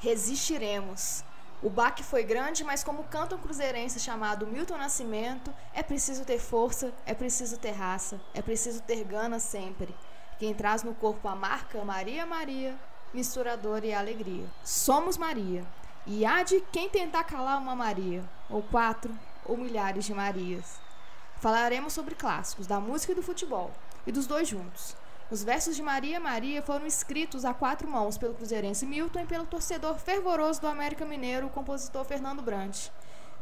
Resistiremos. O baque foi grande, mas como canta um cruzeirense chamado Milton Nascimento, é preciso ter força, é preciso ter raça, é preciso ter gana sempre. Quem traz no corpo a marca Maria Maria, misturadora e alegria. Somos Maria. E há de quem tentar calar uma Maria, ou quatro, ou milhares de Marias. Falaremos sobre clássicos da música e do futebol, e dos dois juntos. Os versos de Maria Maria foram escritos a quatro mãos pelo cruzeirense Milton e pelo torcedor fervoroso do América Mineiro, o compositor Fernando Brant.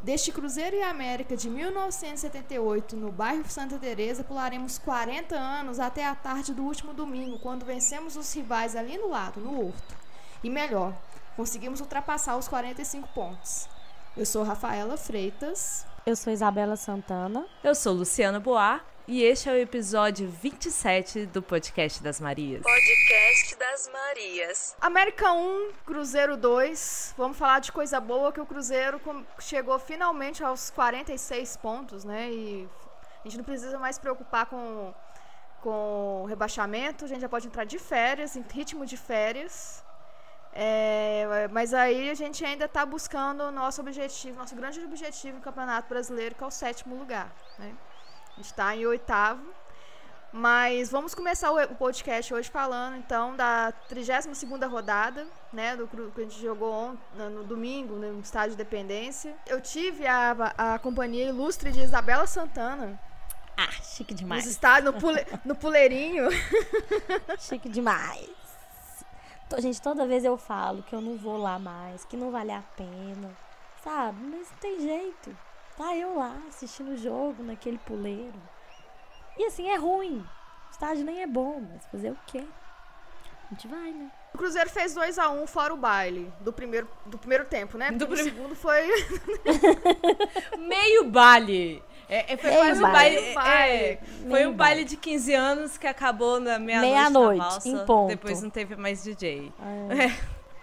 Deste Cruzeiro e América de 1978, no bairro Santa Teresa, pularemos 40 anos até a tarde do último domingo, quando vencemos os rivais ali no lado, no Horto. E melhor, conseguimos ultrapassar os 45 pontos. Eu sou Rafaela Freitas. Eu sou Isabela Santana. Eu sou Luciana Boar. E este é o episódio 27 do Podcast das Marias. Podcast das Marias. América 1, Cruzeiro 2. Vamos falar de coisa boa que o Cruzeiro chegou finalmente aos 46 pontos, né? E a gente não precisa mais se preocupar com, com rebaixamento, a gente já pode entrar de férias, em ritmo de férias. É, mas aí a gente ainda está buscando o nosso objetivo, nosso grande objetivo no Campeonato Brasileiro, que é o sétimo lugar. Né? A gente está em oitavo. Mas vamos começar o podcast hoje falando então da 32 rodada, né, do que a gente jogou no domingo no estádio de Dependência. Eu tive a, a companhia ilustre de Isabela Santana. Ah, chique demais. Nos estádios, no, pule, no puleirinho. chique demais. Gente, toda vez eu falo que eu não vou lá mais, que não vale a pena, sabe? Mas não tem jeito. Tá eu lá assistindo o jogo naquele puleiro. E assim, é ruim. O estádio nem é bom, mas fazer o quê? A gente vai, né? O Cruzeiro fez 2 a 1 um fora o baile do primeiro, do primeiro tempo, né? Porque do prim... segundo foi. Meio baile. É, é, foi Meio quase um baile. baile. É, foi um baile de 15 anos que acabou na meia-noite. Meia em ponto. Depois não teve mais DJ.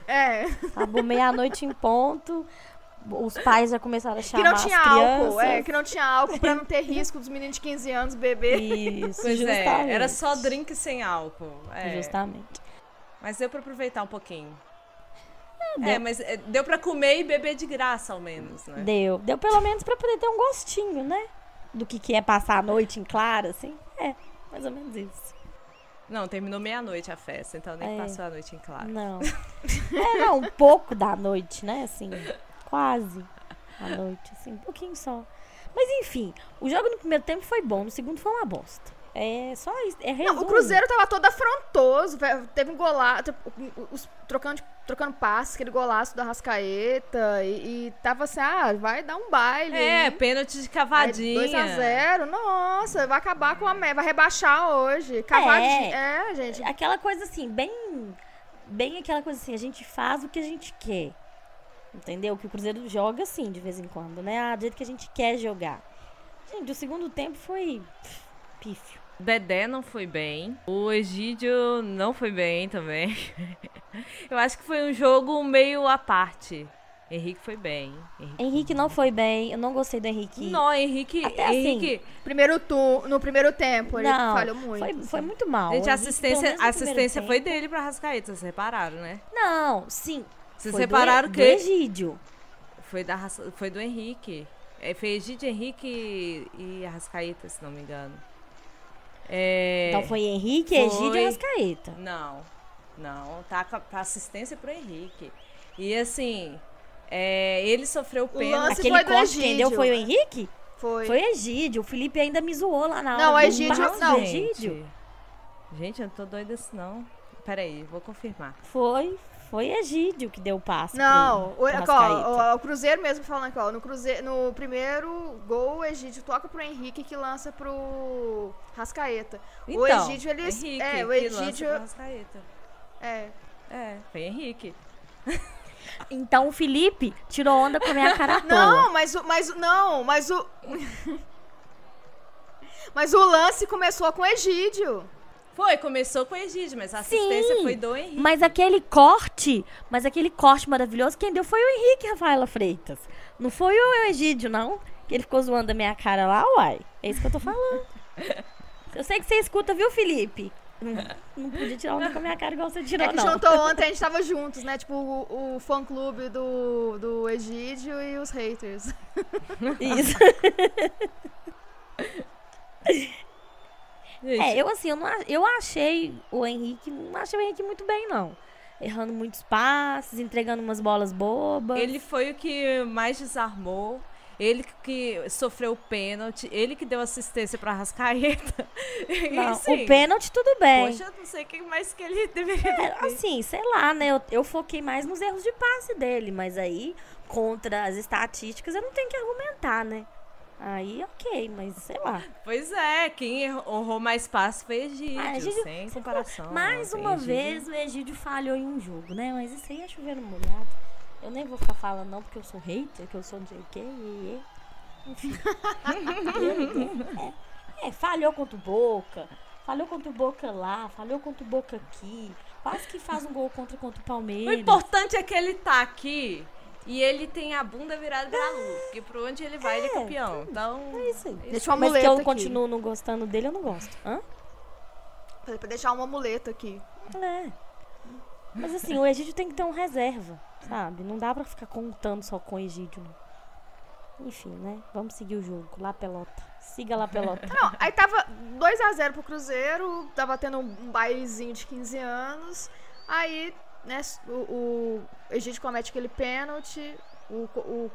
É. é. Acabou meia-noite em ponto os pais já começaram a chamar Que não tinha álcool, é, que não tinha álcool pra não ter risco dos meninos de 15 anos beber. Isso, pois é, justamente. é, era só drink sem álcool. É. Justamente. Mas deu pra aproveitar um pouquinho. É, deu. é mas é, deu pra comer e beber de graça, ao menos, né? Deu. Deu pelo menos pra poder ter um gostinho, né? Do que, que é passar a noite em claro, assim. É, mais ou menos isso. Não, terminou meia-noite a festa, então nem é. passou a noite em claro. Não. é, não, um pouco da noite, né? Assim, quase à noite, assim, um pouquinho só. Mas enfim, o jogo no primeiro tempo foi bom, no segundo foi uma bosta. É só isso. É Não, o Cruzeiro tava todo afrontoso. Teve um golaço. Os, trocando, trocando passes, aquele golaço da Rascaeta. E, e tava assim, ah, vai dar um baile. É, hein? pênalti de cavadinha. 2x0. Nossa, vai acabar com a Vai rebaixar hoje. Cavadinha. É, é, gente. Aquela coisa assim, bem. Bem aquela coisa assim, a gente faz o que a gente quer. Entendeu? Que o Cruzeiro joga assim de vez em quando, né? Ah, do jeito que a gente quer jogar. Gente, o segundo tempo foi pífio. Dedé não foi bem. O Egídio não foi bem também. Eu acho que foi um jogo meio à parte. Henrique foi bem. Henrique, Henrique não foi bem. Eu não gostei do Henrique. Não, Henrique. Até Henrique. Assim, primeiro tu, no primeiro tempo, ele não, falhou muito. Foi, foi muito mal. Gente, a assistência, a assistência foi dele pra Rascaeta, vocês repararam, né? Não, sim. Vocês foi separaram do, que? Do Egídio. Foi, da, foi do Henrique. É, foi Egídio, Henrique e Arrascaeta, se não me engano. É, então foi Henrique, foi... Egídio e Arrascaeta. Não, não. Tá com a assistência pro Henrique. E assim, é, ele sofreu pênalti. Aquele corte quem deu foi o Henrique? Foi. Foi Egídio. O Felipe ainda me zoou lá na hora. Não, Egídio. Não, Egídio. Gente, eu não tô doida assim, não. Peraí, vou confirmar. Foi, foi Egídio que deu o passe. Não, pro, pro ó, o, o, Cruzeiro mesmo falando aqui, ó. No, cruzeiro, no primeiro gol, o Egídio toca pro Henrique que lança pro Rascaeta. Então, o Egídio, ele. Henrique, é, o Egídio. Rascaeta. É. É, foi Henrique. Então o Felipe tirou onda com a minha cara toda. Não, mas o. Mas, não, mas o. mas o lance começou com o Egídio. Foi, começou com o Egídio, mas a assistência Sim, foi do Henrique. Mas aquele corte, mas aquele corte maravilhoso, quem deu foi o Henrique Rafaela Freitas. Não foi o Egídio, não. Que ele ficou zoando a minha cara lá, uai. É isso que eu tô falando. eu sei que você escuta, viu, Felipe? Não, não podia tirar onda com a minha cara igual você tirou, É que não. juntou ontem, a gente tava juntos, né? Tipo, o, o fã-clube do, do Egídio e os haters. Isso. É, eu assim, eu, não, eu achei o Henrique, não achei o Henrique muito bem, não. Errando muitos passes, entregando umas bolas bobas. Ele foi o que mais desarmou. Ele que sofreu o pênalti. Ele que deu assistência pra Rascaeta. Não, assim, o pênalti, tudo bem. Poxa, eu não sei o que mais que ele deveria É, assim, sei lá, né? Eu, eu foquei mais nos erros de passe dele, mas aí, contra as estatísticas, eu não tenho que argumentar, né? Aí, ok, mas sei lá. Pois é, quem errou- honrou mais passes foi Egídio, Ah, Egídio, sem comparação. Mais uma Egídio- vez o Egídio falhou em um jogo, né? Mas isso aí é chovendo molhado. Eu nem vou ficar falando não, porque eu sou hater, que eu sou não sei o quê. e- e- Enfim. é, é, falhou contra o Boca. Falhou contra o Boca lá, falhou contra o Boca aqui. Quase que faz um gol contra, contra o O Palmeiras. importante é que ele tá aqui e ele tem a bunda virada pra lua. Porque por onde ele vai, ele é campeão. Então, É isso aí. Deixa uma Mas que muleta eu aqui. continuo não gostando dele, eu não gosto. Hã? Falei pra deixar uma muleta aqui. É. Mas assim, o Egídio tem que ter um reserva, sabe? Não dá pra ficar contando só com o Egídio, não. Enfim, né? Vamos seguir o jogo. Lá pelota. Siga lá pelota. Não, aí tava 2x0 pro Cruzeiro, tava tendo um, um bailezinho de 15 anos. Aí, né, o, o Egídio comete aquele pênalti, o, o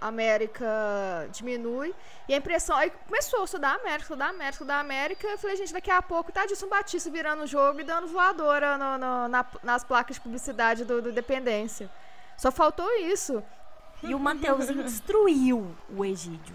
América diminui. E a impressão. Aí começou a estudar América, estudar América, estudar América. Eu falei, gente, daqui a pouco tá Dilson Batista virando o jogo e dando voadora no- no- na- nas placas de publicidade do, do Dependência. Só faltou isso. E o Mateuzinho destruiu o Egídio.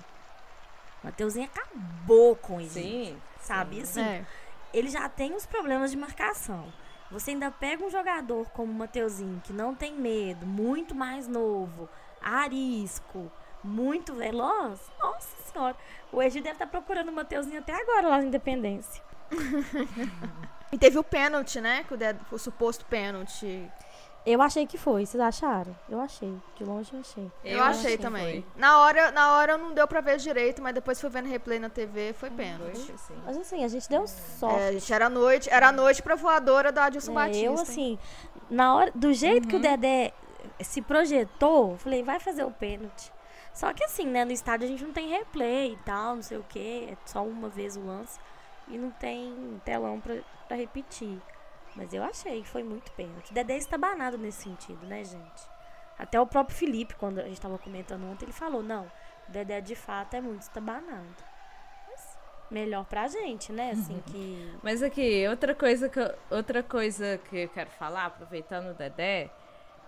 O Mateuzinho acabou com o Egídio. sim. Sabe? Assim, É. ele já tem os problemas de marcação. Você ainda pega um jogador como o Mateuzinho, que não tem medo, muito mais novo, arisco, muito veloz. Nossa senhora. O Egídio deve estar procurando o Mateuzinho até agora lá na Independência. E teve o pênalti, né? O suposto pênalti. Eu achei que foi, vocês acharam? Eu achei. De longe eu achei. Eu, achei que também. foi. Na hora, na hora não deu pra ver direito, mas depois fui vendo replay na TV, foi pênalti. sim. Mas assim, a gente deu sorte. É, gente, era noite, era noite pra voadora da Adilson É, Batista. eu, hein? assim, na hora, do jeito que o Dedé se projetou, falei, vai fazer o pênalti. Só que assim, né, no estádio a gente não tem replay e tal, não sei o que, é só uma vez o lance e não tem telão pra, pra repetir. Mas eu achei que foi muito pênalti. O Dedé está banado nesse sentido, né, gente? Até o próprio Felipe, quando a gente tava comentando ontem, ele falou, não, o Dedé de fato é muito estabanado. Mas melhor pra gente, né, assim, que... Mas aqui, outra coisa que eu, outra coisa que eu quero falar, aproveitando o Dedé,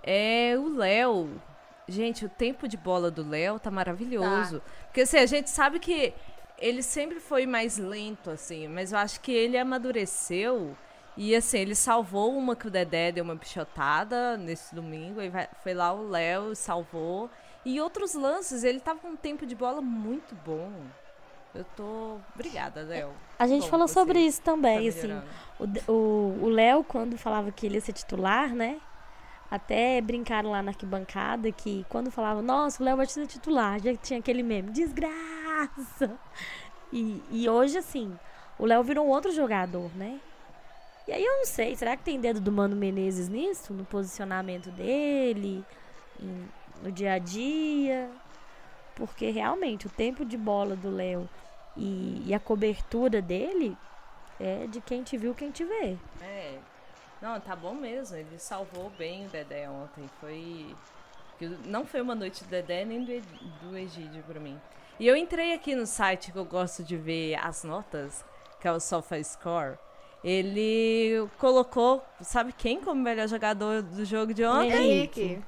é o Léo. Gente, o tempo de bola do Léo tá maravilhoso. Porque assim, a gente sabe que ele sempre foi mais lento, assim, mas eu acho que ele amadureceu. E assim, ele salvou uma que o Dedé deu uma pichotada nesse domingo. E vai- foi lá o Léo, salvou. E outros lances, ele tava com um tempo de bola muito bom. Eu tô. Obrigada, Léo. A gente Bom, falou sobre isso Tá também, assim. melhorando. O Léo, quando falava que ele ia ser titular, né? Até brincaram lá na arquibancada que quando falava, nossa, o Léo vai ser titular, já tinha aquele meme, desgraça! E, e hoje, assim, o Léo virou um outro jogador, né? E aí eu não sei, será que tem dedo do Mano Menezes nisso? No posicionamento dele, em- no dia a dia? Porque realmente o tempo de bola do Léo e, e a cobertura dele é de quem te viu, quem te vê. É. Não, tá bom mesmo. Ele salvou bem o Dedé ontem. Foi. Não foi uma noite do Dedé nem do, do Egídio pra mim. E eu entrei aqui no site que eu gosto de ver as notas, que é o SofaScore. Ele colocou, sabe quem como melhor jogador do jogo de ontem? Henrique.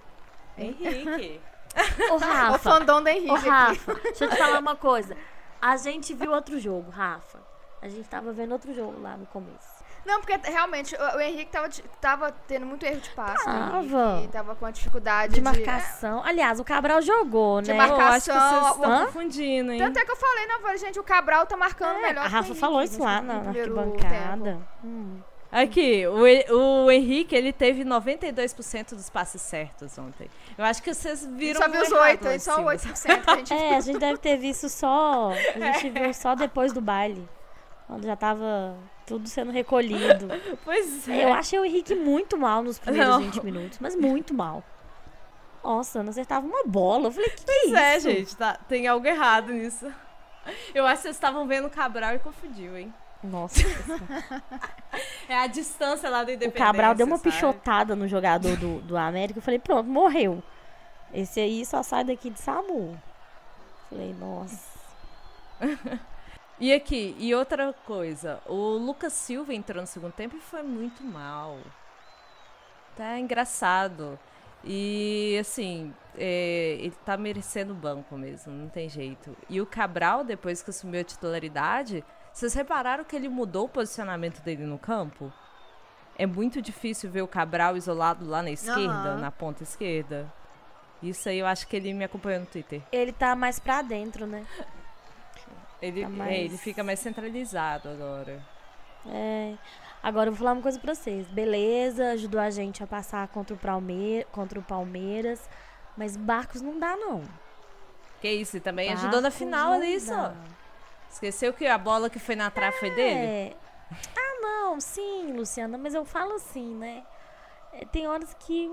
Henrique. O Rafa, fandom do Henrique. aqui. Rafa, deixa eu te falar uma coisa. A gente viu outro jogo, Rafa. A gente tava vendo outro jogo lá no começo. Não, porque realmente o, o Henrique tava, de- tava tendo muito erro de passe. Tava. E tava com a dificuldade De de. marcação. Aliás, o Cabral jogou, De né? marcar- Eu acho que vocês Marcação, estão hã? confundindo, hein? Tanto é que eu falei, não, eu falei, gente, o Cabral tá marcando melhor É, A que o Rafa Henrique falou isso lá na, na arquibancada. Hum. Aqui, o, E- o Henrique, ele teve 92% dos passes certos ontem. Eu acho que vocês A viram só viu os errado 8, lá aí de só cima. 8% que a gente É, a gente deve ter visto só. A gente viu só depois do baile. Quando já tava tudo sendo recolhido. Pois é. Eu achei o Henrique muito mal nos primeiros Não. 20 minutos, mas muito mal. Nossa, não acertava uma bola. Eu falei, que que é Pois é, isso? gente, tá, tem algo errado nisso. Eu acho que vocês estavam vendo o Cabral e confundiu, hein? Nossa. É a distância lá do o Independência, Cabral deu uma sabe? pichotada no jogador do, do América. Eu falei, pronto, morreu. Esse aí só sai daqui de SAMU. Falei, nossa. E aqui, e outra coisa, o Lucas Silva entrou no segundo tempo e foi muito mal. Tá engraçado. E assim, é, ele tá merecendo o banco mesmo, não tem jeito. E o Cabral, depois que assumiu a titularidade, vocês repararam que ele mudou o posicionamento dele no campo? É muito difícil ver o Cabral isolado lá na esquerda, Aham. na ponta esquerda. Isso aí eu acho que ele me acompanhou no Twitter. Ele tá mais pra dentro, né? Ele, Tá é, mais- ele fica mais centralizado agora. É. Agora eu vou falar uma coisa pra vocês. Beleza, ajudou a gente a passar contra o, Palme contra o Palmeiras. Mas Barcos não dá, não. Que isso, e também ajudou na Barcos final ali, só. Esqueceu que a bola que foi na trave foi dele? É. Ah, não, sim, Luciana, mas eu falo assim, né? É, tem horas que.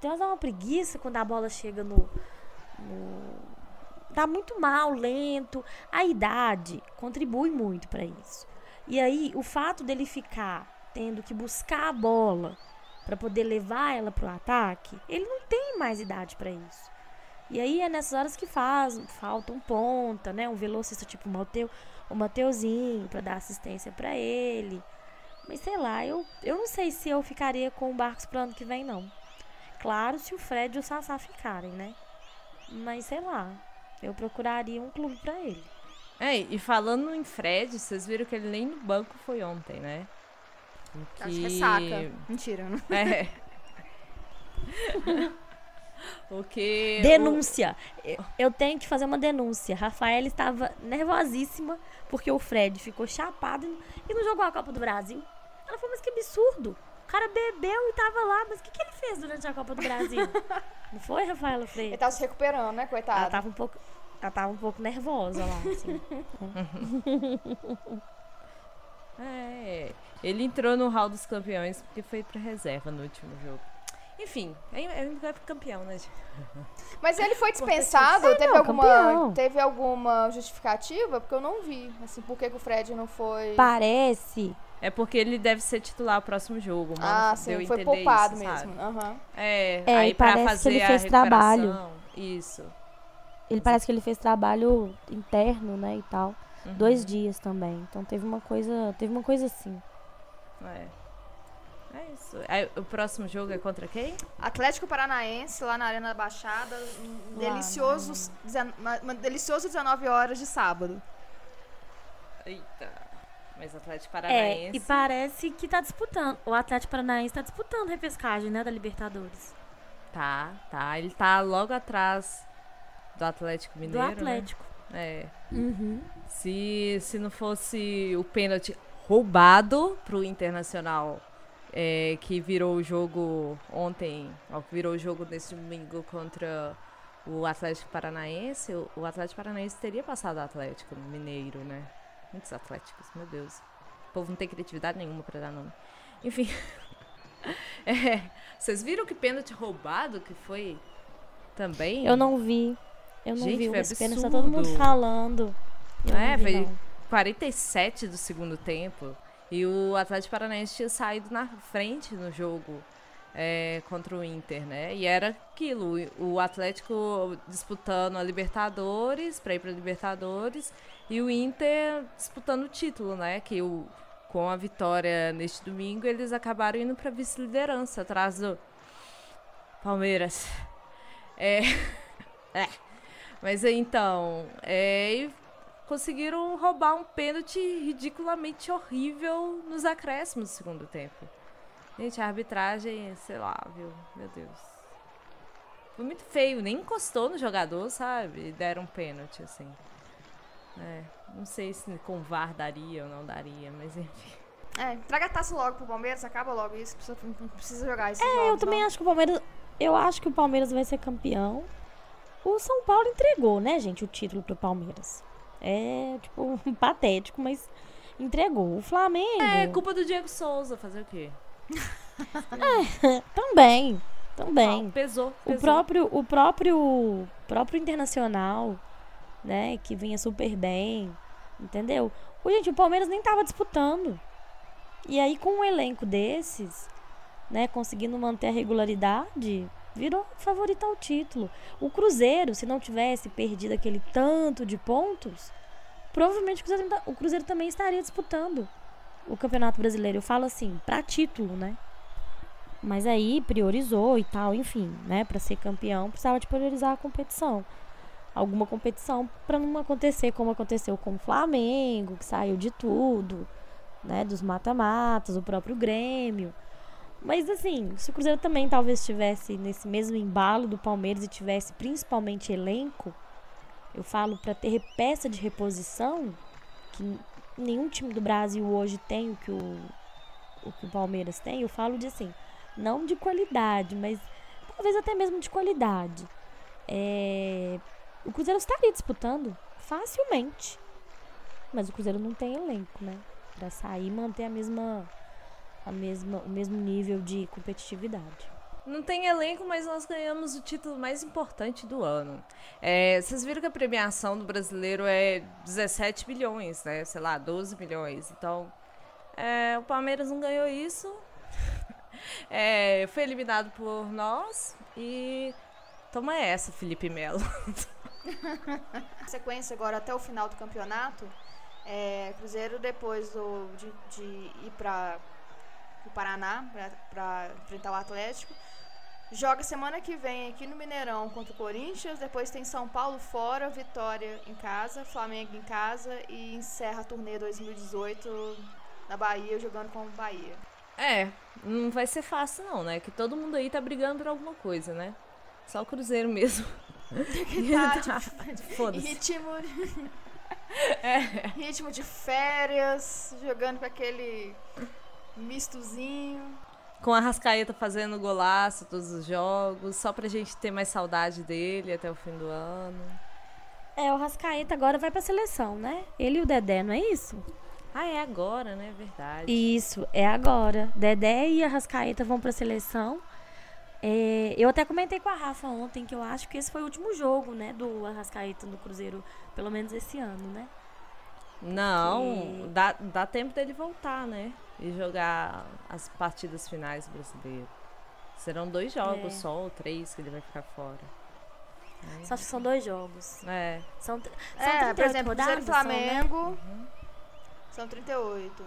Tem horas que dá uma preguiça quando a bola chega no. no- Tá muito mal, lento. A idade contribui muito pra isso. E aí, o fato dele ficar tendo que buscar a bola pra poder levar ela pro ataque, ele não tem mais idade pra isso. E aí é nessas horas que faz, falta um ponta, né? Um velocista tipo o Mateu, o Mateuzinho pra dar assistência pra ele. Mas sei lá, eu, eu não sei se eu ficaria com o Barcos pro ano que vem, não. Claro, se o Fred e o Sassá ficarem, né? Mas sei lá, eu procuraria um clube pra ele. É, e falando em Fred, vocês viram que ele nem no banco foi ontem, né? O Tá de que- ressaca. Mentira, não. É. o que. Denúncia! Eu- Eu tenho que fazer uma denúncia. Rafaela estava nervosíssima porque o Fred ficou chapado e não jogou a Copa do Brasil. Ela falou, mas que absurdo! O cara bebeu e tava lá, mas o que, que ele fez durante a Copa do Brasil? não foi, Rafaela Ele Freire? tá se recuperando, né, coitado? Ela tava um pouco. Ela tava um pouco nervosa lá, assim. É, ele entrou no hall dos campeões porque foi pra reserva no último jogo. Enfim, ele vai pro campeão, né, gente? Mas ele foi dispensado? É, teve, não, alguma, campeão. teve alguma justificativa? Porque eu não vi. Assim, por que, que o Fred não foi. Parece. É porque ele deve ser titular o próximo jogo. Mano Ah, deu sim, a foi poupado isso, mesmo. Aham. É, É, aí e pra parece que fazer ele a fez trabalho. Isso. Ele parece que ele fez trabalho interno, né, e tal. Uhum. Dois dias também. Então teve uma coisa. Teve uma coisa assim. É. É isso. Aí, o próximo jogo é contra quem? Atlético Paranaense, lá na Arena da Baixada. Um Lá, deliciosos, dezen- uma, uma delicioso 19 horas de sábado. Eita. Mas Atlético É, Paranaense. e parece que tá disputando. O Atlético Paranaense tá disputando repescagem, né, da Libertadores. Tá, tá. Ele tá logo atrás do Atlético Do Mineiro. né? Atlético. É. Uhum. Se, se não fosse o pênalti roubado pro Internacional, é, que virou o jogo ontem, ó, que virou o jogo nesse domingo contra o Atlético Paranaense, o, o Atlético Paranaense teria passado o Atlético Mineiro, né? Muitos Atléticos, meu Deus. O povo não tem criatividade nenhuma pra dar nome. Enfim. É, vocês viram que pênalti roubado que foi também? Eu não vi. Eu não Gente, vi. foi Esse pênalti tá todo mundo falando. Eu É, vi, foi não. 47 do segundo tempo. E o Atlético Paranaense tinha saído na frente no jogo é, contra o Inter, né? E era aquilo, o Atlético disputando a Libertadores, pra ir pra Libertadores, e o Inter disputando o título, né? Que o, com a vitória neste domingo, eles acabaram indo pra vice-liderança, atrás do Palmeiras. É. é. Mas então, é, e conseguiram roubar um pênalti ridiculamente horrível nos acréscimos do segundo tempo. Gente, a arbitragem, sei lá, viu? Meu Deus. Foi muito feio, nem encostou no jogador, sabe? E deram um pênalti, assim. É, não sei se com o VAR daria ou não daria, mas enfim. É, traga a taça logo pro Palmeiras, acaba logo isso. Precisa, não precisa jogar esses É, eu jogos, também não. acho que o Palmeiras. Eu acho que o Palmeiras vai ser campeão. O São Paulo entregou, né, gente, o título pro Palmeiras. É, tipo, patético, mas entregou. O Flamengo. É culpa do Diego Souza, fazer o quê? Também. Também. Pesou, pesou. O próprio, o próprio, próprio internacional, né, que vinha super bem, entendeu? O gente, o Palmeiras nem tava disputando. E aí com um elenco desses, né, conseguindo manter a regularidade, virou favorito ao título. O Cruzeiro, se não tivesse perdido aquele tanto de pontos, provavelmente o Cruzeiro, o Cruzeiro também estaria disputando o Campeonato Brasileiro. Eu falo assim, para título, né? Mas aí priorizou e tal, enfim, né? Para ser campeão, precisava de priorizar a competição. Alguma competição para não acontecer como aconteceu com o Flamengo, que saiu de tudo, né? Dos mata-matas, o próprio Grêmio. Mas assim, se o Cruzeiro também talvez estivesse nesse mesmo embalo do Palmeiras e tivesse principalmente elenco, eu falo para ter peça de reposição, que nenhum time do Brasil hoje tem o que o, o que o Palmeiras tem, eu falo de assim, não de qualidade, mas talvez até mesmo de qualidade. É, o Cruzeiro estaria disputando facilmente. Mas o Cruzeiro não tem elenco, né? Pra sair e manter a mesma, a mesma, o mesmo nível de competitividade. Não tem elenco, mas nós ganhamos o título mais importante do ano. É, vocês viram que a premiação do brasileiro é 17 milhões, né? Sei lá, 12 milhões. Então, é, o Palmeiras não ganhou isso. É, foi eliminado por nós e toma essa, Felipe Melo. Sequência agora até o final do campeonato. É, Cruzeiro depois do, de, de ir para o Paraná para enfrentar o Atlético. Joga semana que vem aqui no Mineirão contra o Corinthians. Depois tem São Paulo fora, Vitória em casa, Flamengo em casa e encerra a turnê 2018 na Bahia jogando com o Bahia. É, não vai ser fácil não, né? Que todo mundo aí tá brigando por alguma coisa, né? Só o Cruzeiro mesmo. Foda-se. Ritmo. É. Ritmo de férias, jogando com aquele mistozinho. Com a Rascaeta fazendo golaço todos os jogos, só pra gente ter mais saudade dele até o fim do ano. É, o Rascaeta agora vai pra seleção, né? Ele e o Dedé, não é isso? Ah, é agora, né? Verdade. Isso, é agora. Dedé e a Rascaeta vão pra seleção. É, eu até comentei com a Rafa ontem que eu acho que esse foi o último jogo, né, do Arrascaeta no Cruzeiro, pelo menos esse ano, né? Não, dá, dá tempo dele voltar, né? E jogar as partidas finais brasileiras. Serão dois jogos é. só, ou três que ele vai ficar fora. É. Só acho que são dois jogos. É. São, são é, por exemplo, rodadas, Flamengo. São, né? uhum. são 38.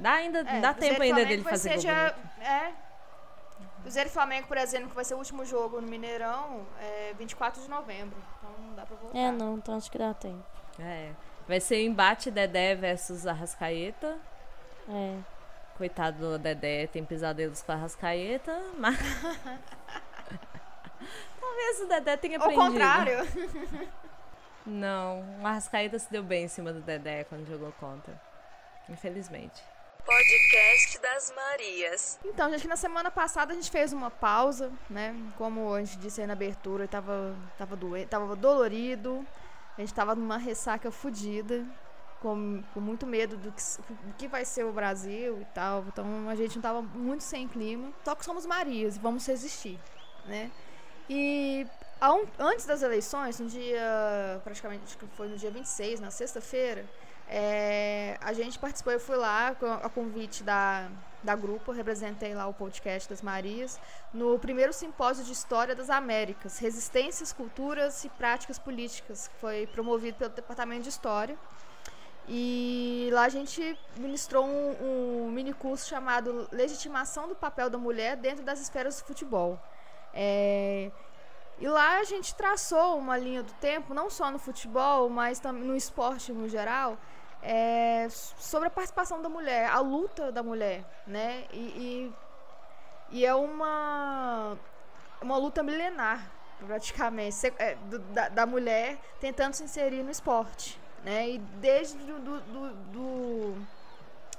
Dá ainda, é, dá tempo ainda dele fazer gol já, É, Cruzeiro e Flamengo, por exemplo, que vai ser o último jogo no Mineirão, é 24 de novembro. Então não dá pra voltar. É, não, então acho que dá tempo. É. Vai ser embate Dedé versus Arrascaeta. É. Coitado do Dedé, tem pesadelos com a Arrascaeta, mas. Talvez o Dedé tenha aprendido. Ao contrário. Não, o Arrascaeta se deu bem em cima do Dedé quando jogou contra. Infelizmente. Podcast das Marias. Então, gente, na semana passada a gente fez uma pausa, né? Como a gente disse aí na abertura, tava, tava doente, tava dolorido. A gente tava numa ressaca fodida, com, com muito medo do que, do que vai ser o Brasil e tal. Então a gente não tava muito sem clima. Só que somos Marias e vamos resistir, né? E um, antes das eleições, no dia. praticamente, acho que foi no dia 26, na sexta-feira é, a gente participou, eu fui lá a convite da, da grupo, representei lá o podcast das Marias, no primeiro simpósio de História das Américas, Resistências, Culturas e Práticas Políticas, que foi promovido pelo Departamento de História. E lá a gente ministrou um, um mini curso chamado Legitimação do Papel da Mulher dentro das esferas do futebol. É, e lá a gente traçou uma linha do tempo, não só no futebol, mas também no esporte no geral, é, sobre a participação da mulher, a luta da mulher, né? E, e, e é uma, uma luta milenar, praticamente, é, do, da, da, mulher tentando se inserir no esporte, né? E desde do, do, do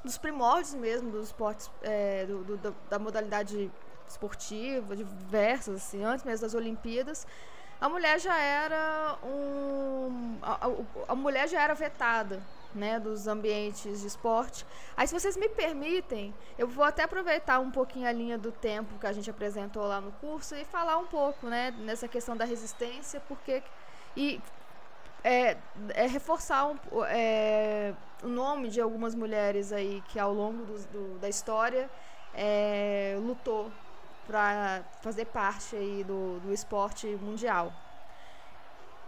dos primórdios mesmo dos esportes, é, do, da modalidade esportiva, diversas, assim, antes mesmo das Olimpíadas, a mulher já era um. A, a, a mulher já era vetada né, dos ambientes de esporte. Aí, se vocês me permitem, eu vou até aproveitar um pouquinho a linha do tempo que a gente apresentou lá no curso e falar um pouco, né, nessa questão da resistência, porque e é, é reforçar um, é, o nome de algumas mulheres aí que ao longo do, do, da história é, lutou para fazer parte aí do, do esporte mundial.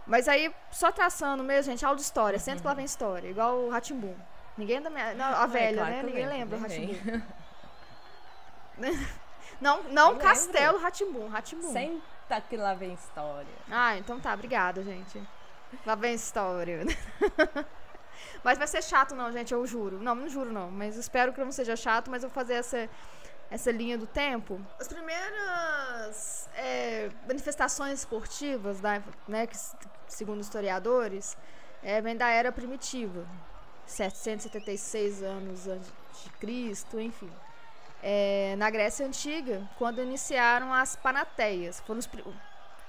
Mas aí, só traçando mesmo, gente, aula de história, sempre que lá vem história, igual o Ratimbum. Ninguém da minha. Não, a É, velha, claro né? Ninguém lembro, lembra o. Ratimbum. não, não Eu Castelo Ratimbum, Ratimbum. Senta que lá vem história. Ah, então tá, obrigada, gente. Lá vem história. mas vai ser chato, não, gente, eu juro. Não, não juro, não. Mas espero que não seja chato, mas eu vou fazer essa, essa linha do tempo. As primeiras é, manifestações esportivas, da, né, que, segundo historiadores, é, vem da era primitiva. 776 anos antes de Cristo, enfim. É, na Grécia Antiga, quando iniciaram as Panateias. Foram os,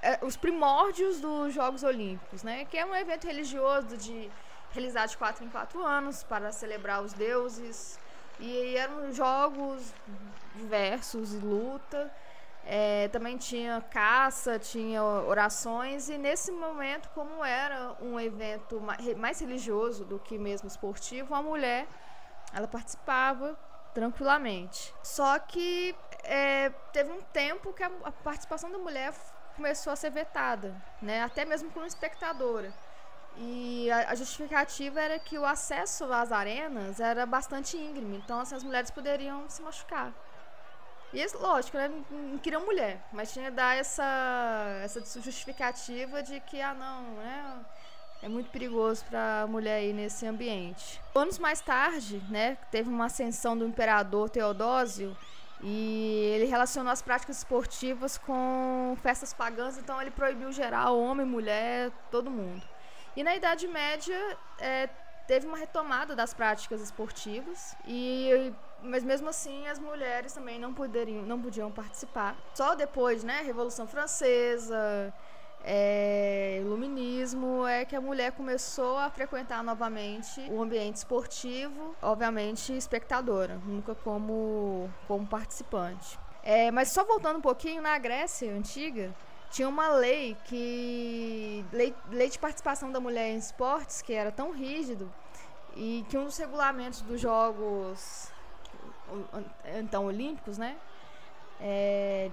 é, os primórdios dos Jogos Olímpicos, né? Que é um evento religioso de realizado de quatro em quatro anos para celebrar os deuses. E eram jogos diversos e luta. É, também tinha caça, tinha orações, e nesse momento, como era um evento mais religioso do que mesmo esportivo, a mulher ela participava tranquilamente. Só que é, teve um tempo que a, a participação da mulher começou a ser vetada, né? até mesmo como espectadora. E a, a justificativa era que o acesso às arenas era bastante íngreme, então assim, as mulheres poderiam se machucar. E lógico, né? não queriam mulher, mas tinha que dar essa, essa justificativa de que, ah, não, né? É muito perigoso para a mulher ir nesse ambiente. Anos mais tarde, né, teve uma ascensão do imperador Teodósio e ele relacionou as práticas esportivas com festas pagãs, então ele proibiu geral, homem, mulher, todo mundo. E na Idade Média é, teve uma retomada das práticas esportivas e mas mesmo assim as mulheres também não poderiam não podiam participar. Só depois né Revolução Francesa é, iluminismo é que a mulher começou a frequentar novamente o ambiente esportivo obviamente espectadora nunca como como participante. É, mas só voltando um pouquinho na Grécia antiga tinha uma lei que lei, lei de participação da mulher em esportes que era tão rígido e que um dos regulamentos dos jogos então olímpicos, né, é,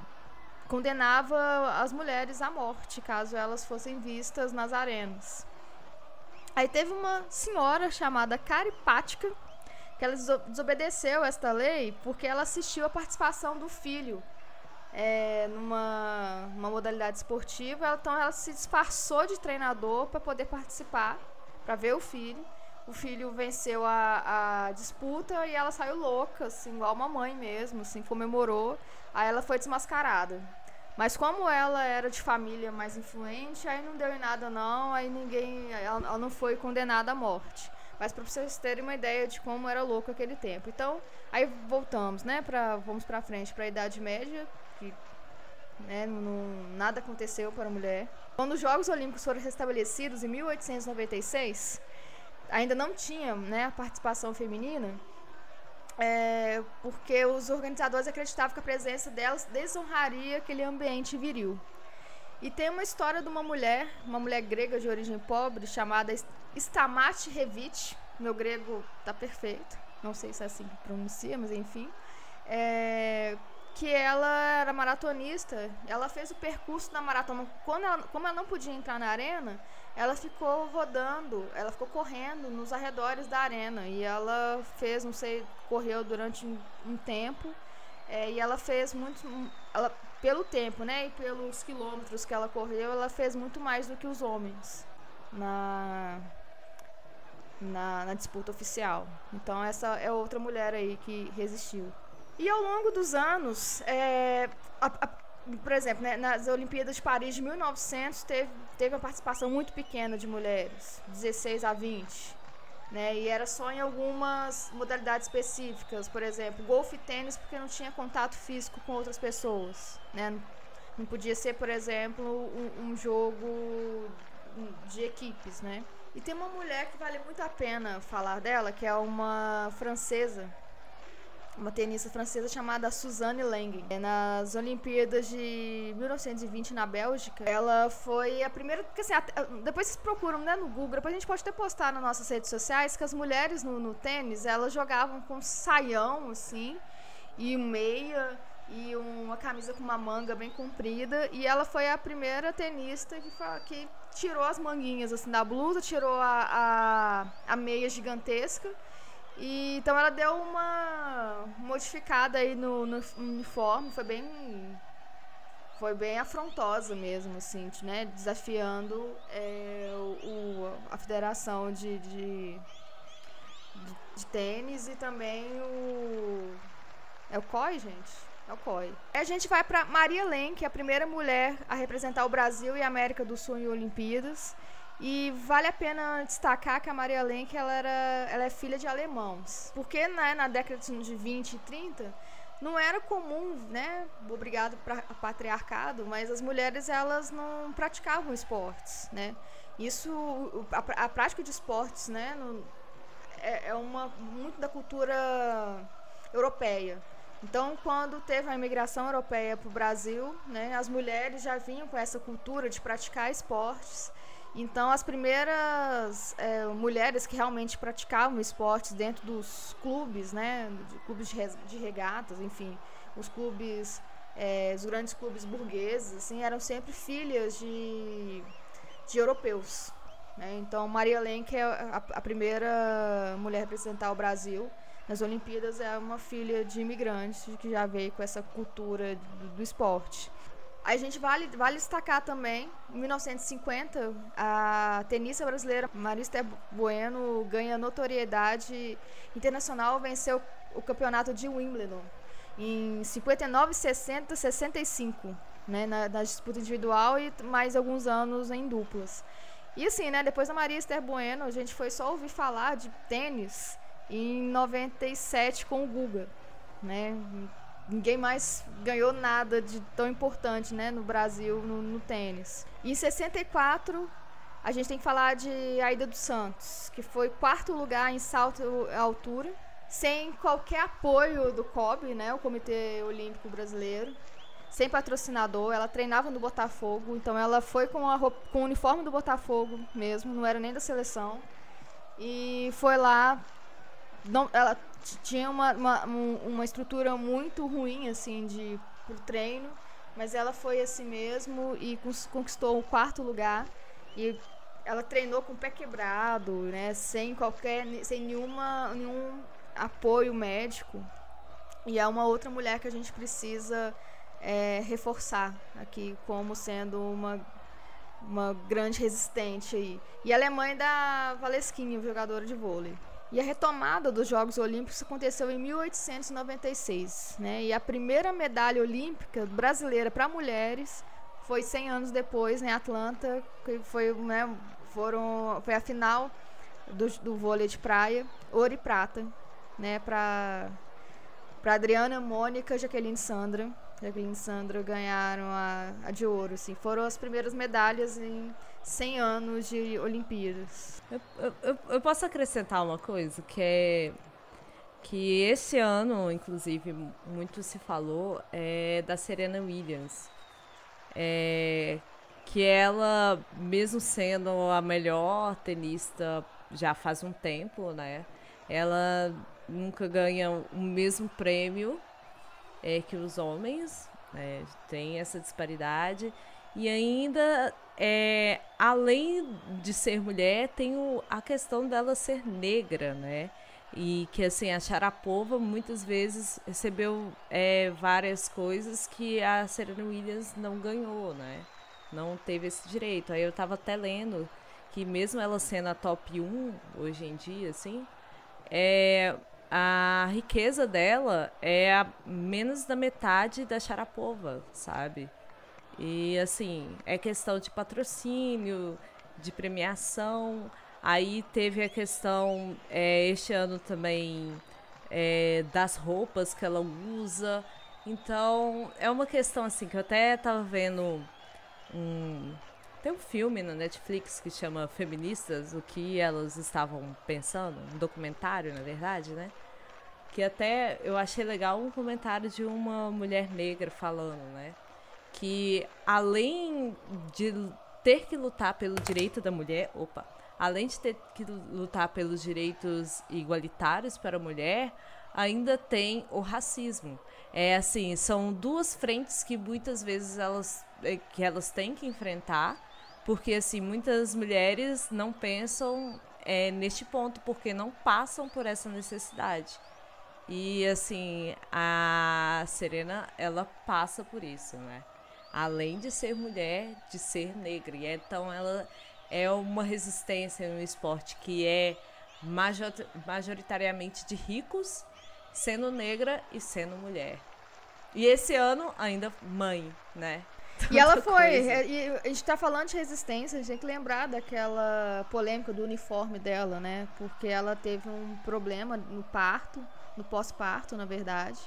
condenava as mulheres à morte caso elas fossem vistas nas arenas. Aí teve uma senhora chamada Caripática que ela deso- desobedeceu esta lei porque ela assistiu a participação do filho é, numa uma modalidade esportiva. Então ela se disfarçou de treinador para poder participar, para ver o filho. O filho venceu a, a disputa e ela saiu louca, assim, igual uma mãe mesmo, assim, comemorou. Aí ela foi desmascarada. Mas como ela era de família mais influente, aí não deu em nada não, aí ninguém, ela, ela não foi condenada à morte. Mas para vocês terem uma ideia de como era louco aquele tempo. Então, aí voltamos, né, para vamos para frente para a Idade Média, que né, não- nada aconteceu para a mulher. Quando os Jogos Olímpicos foram restabelecidos em 1896, ainda não tinha né, a participação feminina, é, porque os organizadores acreditavam que a presença delas desonraria aquele ambiente viril. E tem uma história de uma mulher, uma mulher grega de origem pobre, chamada Stamati Revit. Meu grego tá perfeito, não sei se é assim que pronuncia, mas enfim. É, que ela era maratonista, ela fez o percurso da maratona. Quando ela, como ela não podia entrar na arena, ela ficou rodando, ela ficou correndo nos arredores da arena. E ela fez, não sei, correu durante um, um tempo. é, e ela fez muito. Ela, pelo tempo, né? E pelos quilômetros que ela correu, ela fez muito mais do que os homens na, na, na disputa oficial. Então, essa é outra mulher aí que resistiu. E ao longo dos anos, é, a- a- por exemplo, né, nas Olimpíadas de Paris de 1900, teve, teve uma participação muito pequena de mulheres, 16 a 20. Né, e era só em algumas modalidades específicas, por exemplo, golfe e tênis, porque não tinha contato físico com outras pessoas. Né? Não- podia ser, por exemplo, um, um jogo de equipes, né? E tem uma mulher que vale muito a pena falar dela, que é uma francesa, uma tenista francesa chamada Suzanne Lang. Nas Olimpíadas de 1920 na Bélgica, ela foi a primeira. Porque assim, depois vocês procuram né, no Google, depois a gente pode até postar nas nossas redes sociais que as mulheres no, no tênis elas jogavam com saião, assim, e meia e uma camisa com uma manga bem comprida. E ela foi a primeira tenista que, que tirou as manguinhas assim da blusa, tirou a, a, a meia gigantesca. E, então ela deu uma modificada aí no, no uniforme, foi bem foi bem afrontosa mesmo, assim, né? Desafiando é, o, a federação de, de, de, de tênis e também o. É o COI, gente? É o COI. a gente vai para Maria Len, que é a primeira mulher a representar o Brasil e a América do Sul em Olimpíadas. E vale a pena destacar que a Maria Lenk ela, era, ela é filha de alemãos. Porque né, na década de 20 e 30 não era comum, né, obrigado para patriarcado, mas as mulheres elas não praticavam esportes, né? Isso, a, a prática de esportes, né, no, é, é uma muito da cultura europeia. Então, quando teve a imigração europeia para o Brasil, né, as mulheres já vinham com essa cultura de praticar esportes. Então, as primeiras é, mulheres que realmente praticavam esportes dentro dos clubes, né, de clubes de, regatas, enfim, os clubes, é, os grandes clubes burgueses, assim, eram sempre filhas de, de europeus. Né? Então, Maria Lenk é a, a primeira mulher a representar o Brasil nas Olimpíadas é uma filha de imigrantes que já veio com essa cultura do, do esporte. A gente vale, vale destacar também, em 1950, a tenista brasileira Marista Bueno ganha notoriedade internacional, venceu o campeonato de Wimbledon em 59, 60, 65, né, na, na disputa individual e mais alguns anos em duplas. E assim, né, depois da Maria Esther Bueno, a gente foi só ouvir falar de tênis em 97 com o Guga, né? Ninguém mais ganhou nada de tão importante, né, no Brasil no, no tênis. E em 64 a gente tem que falar de Aida dos Santos, que foi quarto lugar em salto à altura, sem qualquer apoio do COB, né, o Comitê Olímpico Brasileiro, sem patrocinador. Ela treinava no Botafogo, então ela foi com, a roupa, com o uniforme do Botafogo mesmo, não era nem da seleção. E foi lá não, ela tinha uma, uma, uma estrutura muito ruim, assim, de pro treino, mas ela foi assim mesmo e conquistou o quarto lugar. E ela treinou com o pé quebrado, né, sem qualquer, sem nenhuma, nenhum apoio médico. E é uma outra mulher que a gente precisa é, reforçar aqui como sendo uma uma grande resistente aí. E ela é mãe da Valesquinha, jogadora de vôlei. E a retomada dos Jogos Olímpicos aconteceu em 1896, né? E a primeira medalha olímpica brasileira para mulheres foi 100 anos depois, em Atlanta, que foi, né, foram, foi a final do, do vôlei de praia, ouro e prata, né, para para Adriana, Mônica, Jaqueline Sandra. Jaqueline Sandra ganharam a, a de ouro, assim. Foram as primeiras medalhas em 100 anos de Olimpíadas. Eu, eu, eu posso acrescentar uma coisa, que é que esse ano, inclusive, muito se falou é da Serena Williams. É, que ela, mesmo sendo a melhor tenista já faz um tempo, né? Ela nunca ganha o mesmo prêmio é, que os homens, né? tem essa disparidade. E ainda, é, além de ser mulher, tem o, a questão dela ser negra, né? E que, assim, a Sharapova muitas vezes recebeu é, várias coisas que a Serena Williams não ganhou, né? Não teve esse direito. Aí eu tava até lendo que mesmo ela sendo a top 1 hoje em dia, assim, é, a riqueza dela é a menos da metade da Sharapova, sabe? E assim, é questão de patrocínio, de premiação. Aí teve a questão, é, este ano também, é, das roupas que ela usa. Então, é uma questão assim que eu até tava vendo um. tem um filme na Netflix que chama Feministas, o que elas estavam pensando, um documentário, na verdade, né? Que até eu achei legal um comentário de uma mulher negra falando, né? Que além de ter que lutar pelo direito da mulher, opa, além de ter que lutar pelos direitos igualitários para a mulher, ainda tem o racismo. É assim, são duas frentes que muitas vezes elas é, que elas têm que enfrentar, porque assim muitas mulheres não pensam é, neste ponto porque não passam por essa necessidade. E assim, a Serena, ela passa por isso, né? Além de ser mulher, de ser negra. E então ela é uma resistência no esporte que é majoritariamente de ricos, sendo negra e sendo mulher. E esse ano ainda mãe, né? E ela foi. E a gente tá falando de resistência, a gente tem que lembrar daquela polêmica do uniforme dela, né? Porque ela teve um problema no parto, no pós-parto, na verdade.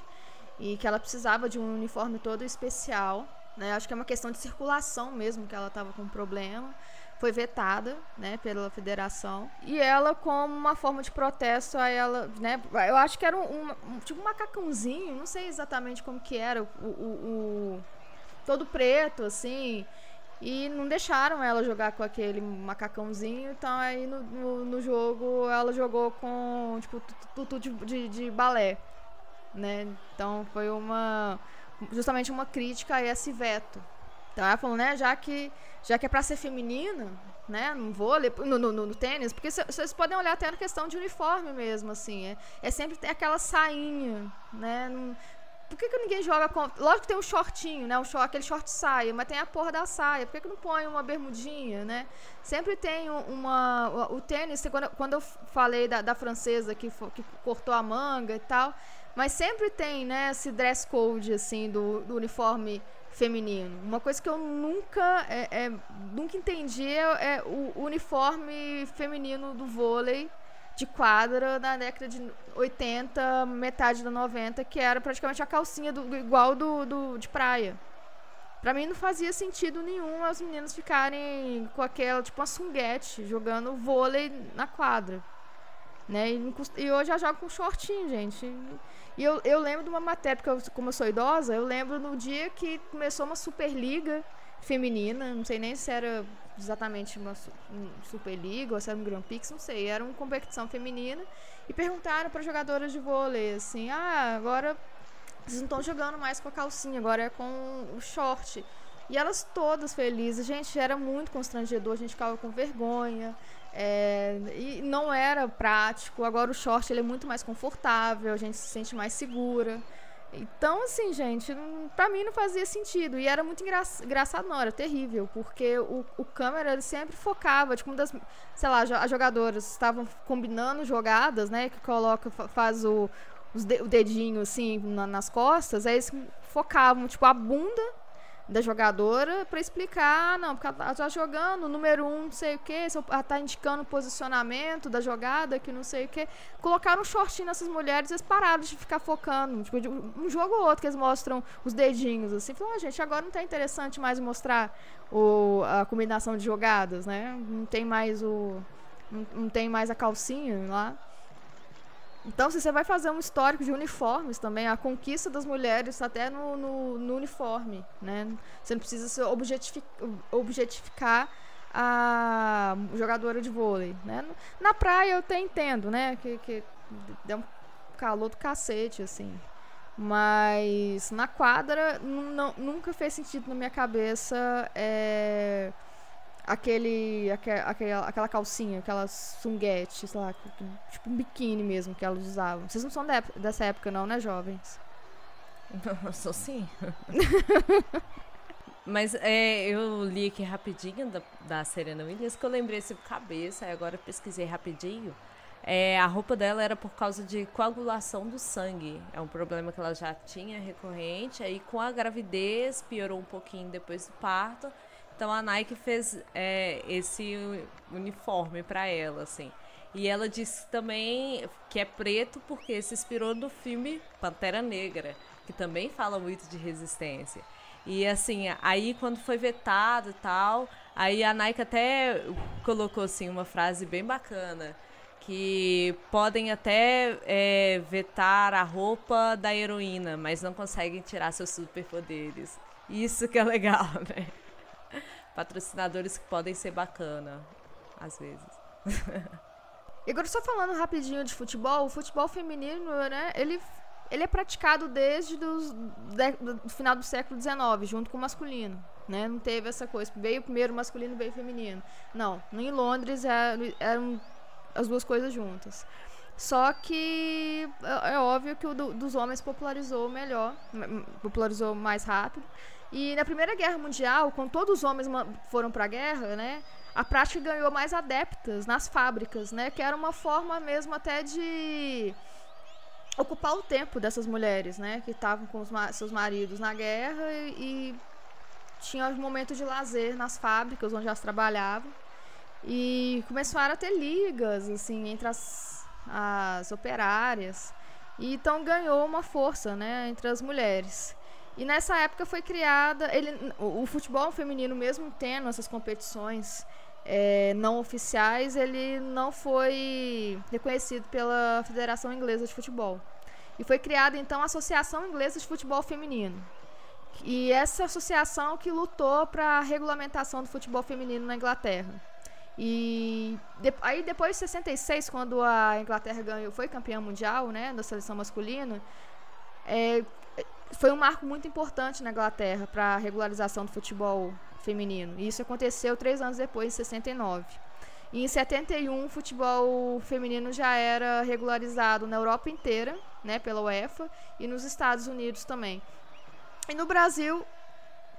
E que ela precisava de um uniforme todo especial. Né? Acho que é uma questão de circulação mesmo que ela tava com problema foi vetada, né, pela federação. E ela, como uma forma de protesto a ela, né, eu acho que era um, um tipo um macacãozinho, não sei exatamente como que era, o, o, o, todo preto, assim, e não deixaram ela jogar com aquele macacãozinho, então aí no, no, no jogo ela jogou com, tipo, tudo de, de, de balé, né, então foi uma, justamente uma crítica a esse veto. Então ela falou, né, já que já que é para ser feminina, né, no vôlei, no, no, no, tênis, porque vocês podem olhar até na questão de uniforme mesmo, assim, é, é sempre aquela sainha, né, não, por que, que ninguém joga com. Lógico que tem um shortinho, né? Um short, aquele short saia, mas tem a porra da saia. Por que, que não põe uma bermudinha, né? Sempre tem uma. O, tênis, quando, quando eu falei da, da francesa que, que cortou a manga e tal, mas sempre tem, né, esse dress code, assim, do, do uniforme feminino. Uma coisa que eu nunca, é, é, nunca entendi é, é, o uniforme feminino do vôlei de quadra na década de 80, metade da 90, que era praticamente a calcinha do, igual do, do de praia. Pra mim não fazia sentido nenhum as meninas ficarem com aquela, tipo uma sunguete, jogando vôlei na quadra. Né? E, e hoje já joga com shortinho, gente. E eu, eu lembro de uma matéria, porque eu, como eu sou idosa, eu lembro no dia que começou uma Superliga feminina, não sei nem se era exatamente uma Superliga ou se era um Grand Prix, não sei, era uma competição feminina. E perguntaram para jogadoras de vôlei assim: ah, agora vocês não estão jogando mais com a calcinha, agora é com o short. E elas todas felizes. Gente, era muito constrangedor, a gente ficava com vergonha. É, e não era prático. Agora o short ele é muito mais confortável, a gente se sente mais segura. Então, assim, gente, pra mim não fazia sentido. E era muito engra engraçado na hora, terrível, porque o, o câmera ele sempre focava, tipo, das, sei lá, as jogadoras estavam combinando jogadas, né? Que coloca, faz o, de, o dedinho assim na, nas costas, aí eles focavam, tipo, a bunda da jogadora para explicar, ah, não, porque ela tá jogando número um, não sei o que, ela tá indicando o posicionamento da jogada, que não sei o que. Colocaram um shortinho nessas mulheres, eles pararam de ficar focando. Tipo, um jogo ou outro que eles mostram os dedinhos, assim. Falaram, ah, gente, agora não tá interessante mais mostrar o, a combinação de jogadas, né? Não tem mais o. Não, não tem mais a calcinha lá. Então, se você vai fazer um histórico de uniformes também, a conquista das mulheres até no, no, no uniforme, né? Você não precisa objetificar a jogadora de vôlei, né? Na praia eu até entendo, né? Que, que deu um calor do cacete, assim. Mas na quadra nunca fez sentido na minha cabeça é, aquele, aquela, aquela calcinha, aquela sunguete, sei lá, tipo um biquíni mesmo que elas usavam. Vocês não são dessa época não, né, jovens? Não, sou sim. Mas é, eu li aqui rapidinho da, da Serena Williams que eu lembrei assim cabeça, e agora pesquisei rapidinho. É, a roupa dela era por causa de coagulação do sangue. É um problema que ela já tinha recorrente. Aí com a gravidez piorou um pouquinho depois do parto. Então a Nike fez é, esse uniforme para ela, assim. E ela disse também que é preto porque se inspirou no filme Pantera Negra, que também fala muito de resistência. E assim, aí quando foi vetado e tal, aí a Nike até colocou assim uma frase bem bacana que podem até é, vetar a roupa da heroína, mas não conseguem tirar seus superpoderes. Isso que é legal, né? Patrocinadores que podem ser bacana, às vezes. E agora só falando rapidinho de futebol, o futebol feminino, né, ele, ele é praticado desde dos, de, do final do século XIX, junto com o masculino. Né? Não teve essa coisa, veio primeiro masculino, veio feminino. Não, em Londres eram, é, eram as duas coisas juntas. Só que é, é óbvio que o do, dos homens popularizou melhor, popularizou mais rápido. E na Primeira Guerra Mundial, quando todos os homens foram para a guerra, né, a prática ganhou mais adeptas nas fábricas, né, que era uma forma mesmo até de ocupar o tempo dessas mulheres, né, que estavam com ma seus maridos na guerra e, e tinham um momento de lazer nas fábricas onde elas trabalhavam. E começaram a ter ligas, assim, entre as, as operárias. E então ganhou uma força, né, entre as mulheres. E nessa época foi criada, ele, o, o futebol feminino, mesmo tendo essas competições é, não oficiais, ele não foi reconhecido pela Federação Inglesa de Futebol. E foi criada então a Associação Inglesa de Futebol Feminino. E essa associação que lutou para a regulamentação do futebol feminino na Inglaterra. E de, aí depois de 66, quando a Inglaterra ganhou, foi campeã mundial, né, da seleção masculina, é, foi um marco muito importante na Inglaterra para a regularização do futebol feminino. E isso aconteceu três anos depois, em 69. E em 71, o futebol feminino já era regularizado na Europa inteira, né, pela UEFA, e nos Estados Unidos também. E no Brasil,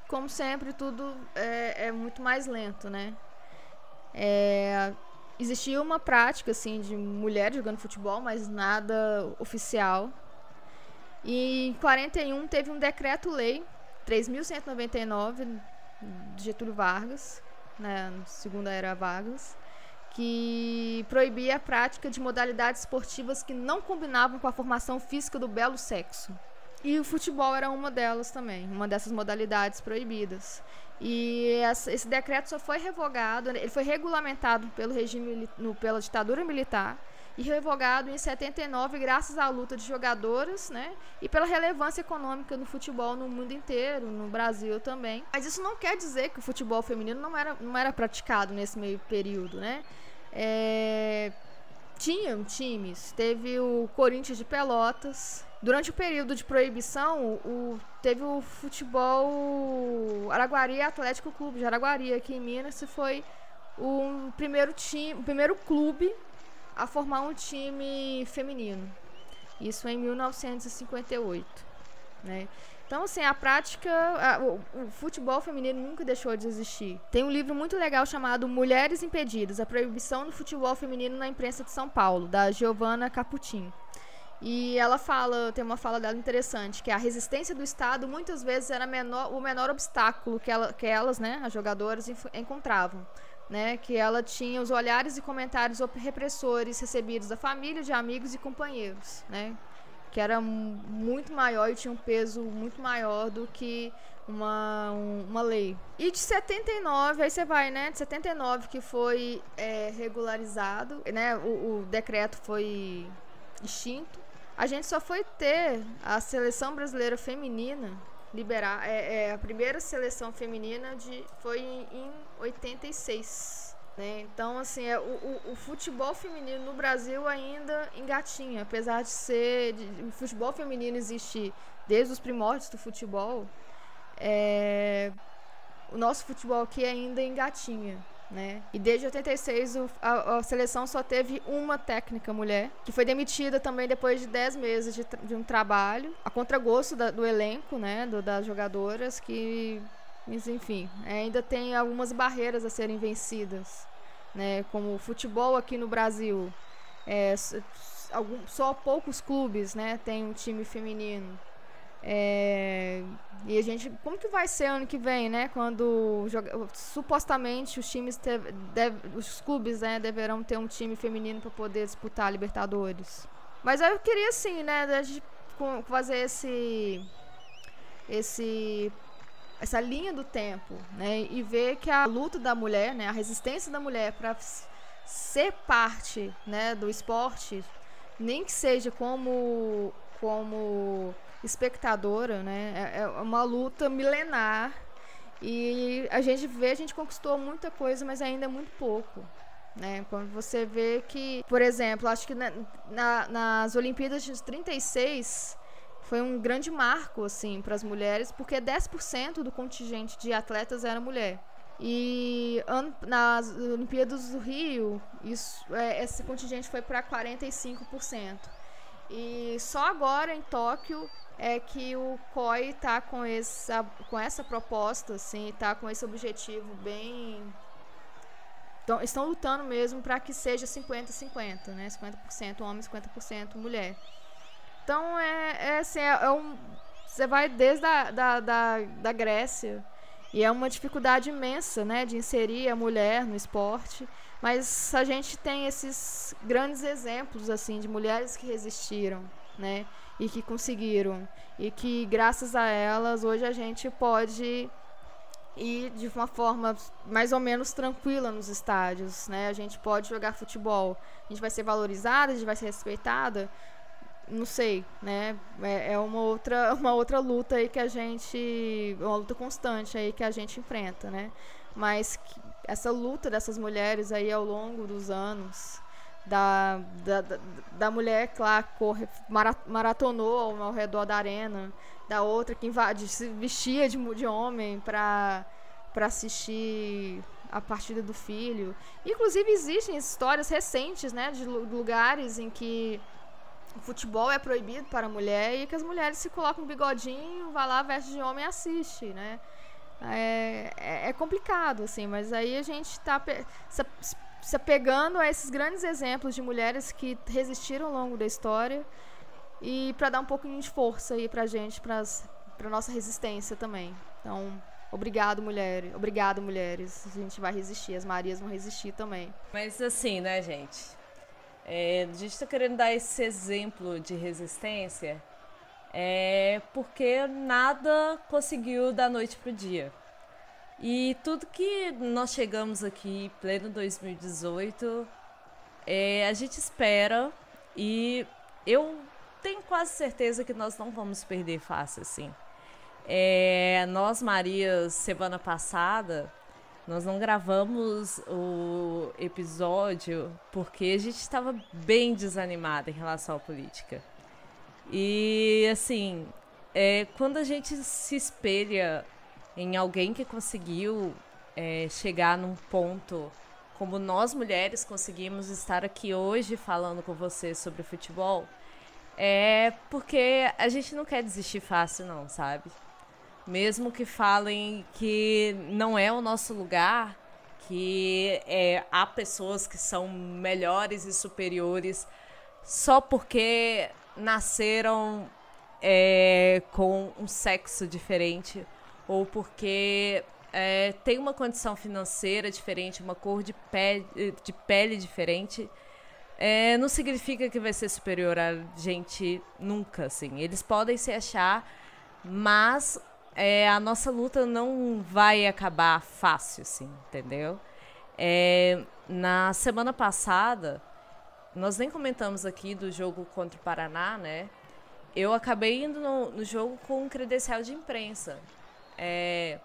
como sempre, tudo é, é muito mais lento, né? É, existia uma prática assim de mulheres jogando futebol, mas nada oficial. E em 41 teve um decreto-lei 3199 de Getúlio Vargas, né, segunda era Vargas, que proibia a prática de modalidades esportivas que não combinavam com a formação física do belo sexo. E o futebol era uma delas também, uma dessas modalidades proibidas. E esse decreto só foi revogado, ele foi regulamentado pelo regime, no, pela ditadura militar e revogado em 79 graças à luta de jogadoras, né? E pela relevância econômica no futebol no mundo inteiro, no Brasil também. Mas isso não quer dizer que o futebol feminino não era, não era praticado nesse meio período, né? É, tinham times, teve o Corinthians de Pelotas, Durante o período de proibição, o, teve o futebol Araguari Atlético Clube de Araguari, aqui em Minas, que foi o primeiro, time, o primeiro clube a formar um time feminino. Isso em 1958. Né? Então, assim, a prática, a, o, o, futebol feminino nunca deixou de existir. Tem um livro muito legal chamado Mulheres Impedidas: A Proibição do Futebol Feminino na Imprensa de São Paulo, da Giovanna Caputin. E ela fala, tem uma fala dela interessante, que a resistência do Estado muitas vezes era menor, o menor obstáculo que, ela, que elas, né, as jogadoras, encontravam. Né, que ela tinha os olhares e comentários repressores recebidos da família, de amigos e companheiros, né, que era muito maior e tinha um peso muito maior do que uma, uma lei. E de 79, aí você vai, né, de 79 que foi é, regularizado, né, o, o decreto foi extinto, a gente só foi ter a seleção brasileira feminina liberar. É, é a primeira seleção feminina de, foi em, em 86. Né? Então, assim, é, o, o, o, futebol feminino no Brasil ainda engatinha. Apesar de ser. De, o futebol feminino existe desde os primórdios do futebol. É, o nosso futebol aqui ainda engatinha. Né? E desde 86 o, a, a, seleção só teve uma técnica mulher, que foi demitida também depois de 10 meses de, de um trabalho, a contragosto da, do elenco, né, do, das jogadoras, que, enfim, ainda tem algumas barreiras a serem vencidas, né, como o futebol aqui no Brasil, é, algum, só poucos clubes, né, tem um time feminino. É, e a gente, como que vai ser ano que vem, né? Quando joga, supostamente os times, deve, os clubes, né, deverão ter um time feminino para poder disputar a Libertadores. Mas eu queria sim, né, a gente fazer esse esse essa linha do tempo, né? E ver que a luta da mulher, né, a resistência da mulher para ser parte, né, do esporte, nem que seja como como espectadora, né? É, é uma luta milenar e a gente vê, a gente conquistou muita coisa, mas ainda é muito pouco. Né? Quando você vê que, por exemplo, acho que na, na, nas Olimpíadas de 36 foi um grande marco assim para as mulheres, porque 10% do contingente de atletas era mulher. E nas Olimpíadas do Rio, isso, é, esse contingente foi para 45%. E só agora em Tóquio é que o COI está com essa, com essa proposta, assim, está com esse objetivo bem. Então, estão lutando mesmo para que seja 50-50, né? 50% homem, 50% mulher. Então, é, é, assim, é, é um. Você vai desde a da, da, da Grécia, e é uma dificuldade imensa, né, de inserir a mulher no esporte. Mas a gente tem esses grandes exemplos, assim, de mulheres que resistiram, né? e que conseguiram. E que graças a elas hoje a gente pode ir de uma forma mais ou menos tranquila nos estádios, né? A gente pode jogar futebol, a gente vai ser valorizada, a gente vai ser respeitada, não sei, né? É, é uma outra uma outra luta aí que a gente, uma luta constante aí que a gente enfrenta, né? Mas essa luta dessas mulheres aí ao longo dos anos, da, da, da mulher que lá corre, maratonou ao redor da arena, da outra que invade, se vestia de, de homem para assistir a partida do filho. Inclusive existem histórias recentes, né, de lugares em que o futebol é proibido para a mulher e que as mulheres se colocam um bigodinho, vai lá, veste de homem e assiste, né? É, é, é complicado, assim, mas aí a gente está se apegando a esses grandes exemplos de mulheres que resistiram ao longo da história e para dar um pouquinho de força aí pra gente, para nossa resistência também. Então, obrigado, mulheres. Obrigado, mulheres. A gente vai resistir, as Marias vão resistir também. Mas assim, né, gente? É, a gente está querendo dar esse exemplo de resistência é porque nada conseguiu da noite pro dia. E tudo que nós chegamos aqui, pleno 2018, é, a gente espera e eu tenho quase certeza que nós não vamos perder fácil assim. É, nós, Maria, semana passada, nós não gravamos o episódio porque a gente estava bem desanimada em relação à política. E assim, é, quando a gente se espelha em alguém que conseguiu é, chegar num ponto como nós mulheres conseguimos estar aqui hoje falando com você sobre futebol, é porque a gente não quer desistir fácil, não, sabe? Mesmo que falem que não é o nosso lugar, que é, há pessoas que são melhores e superiores só porque nasceram é, com um sexo diferente ou porque é, tem uma condição financeira diferente, uma cor de pele, de pele diferente, é, não significa que vai ser superior a gente nunca, assim. Eles podem se achar, mas é, a nossa luta não vai acabar fácil, assim, entendeu? É, na semana passada, nós nem comentamos aqui do jogo contra o Paraná, né? Eu acabei indo no, no jogo com um credencial de imprensa. É,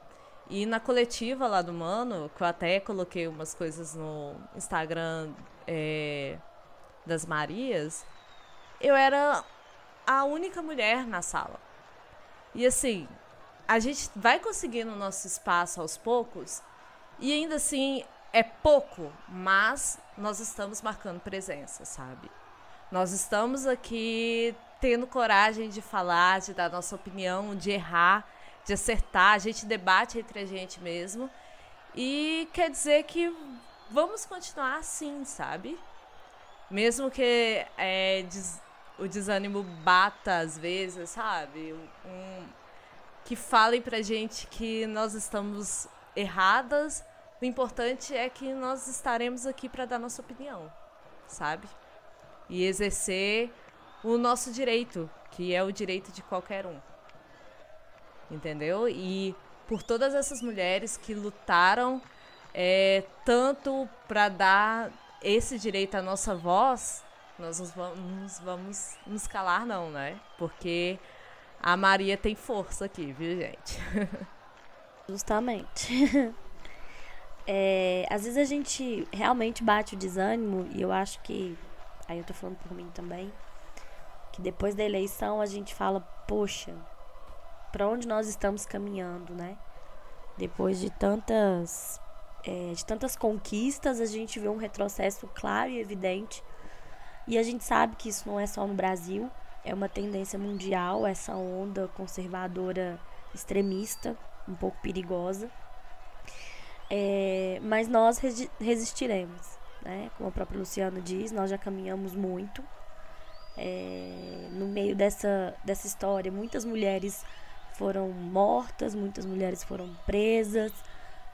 e na coletiva lá do Mano, que eu até coloquei umas coisas no Instagram é, das Marias, eu era a única mulher na sala. E assim, a gente vai conseguindo o nosso espaço aos poucos, e ainda assim é pouco, mas nós estamos marcando presença, sabe? Nós estamos aqui tendo coragem de falar, de dar nossa opinião, de errar de acertar, a gente debate entre a gente mesmo. E quer dizer que vamos continuar assim, sabe? Mesmo que é, des, o desânimo bata às vezes, sabe? Um, que falem pra gente que nós estamos erradas. O importante é que nós estaremos aqui para dar nossa opinião, sabe? E exercer o nosso direito, que é o direito de qualquer um entendeu? E por todas essas mulheres que lutaram é, tanto para dar esse direito à nossa voz, nós nos vamos, vamos nos calar não, né? Porque a Maria tem força aqui, viu, gente? Justamente. É, às vezes a gente realmente bate o desânimo, e eu acho que, aí eu tô falando por mim também, que depois da eleição a gente fala, poxa, para onde nós estamos caminhando, né? Depois de tantas, é, de tantas conquistas, a gente vê um retrocesso claro e evidente. E a gente sabe que isso não é só no Brasil, é uma tendência mundial, essa onda conservadora extremista, um pouco perigosa. É, mas nós resi resistiremos, né? Como a própria Luciana diz, nós já caminhamos muito. É, no meio dessa, dessa história, muitas mulheres foram mortas, muitas mulheres foram presas,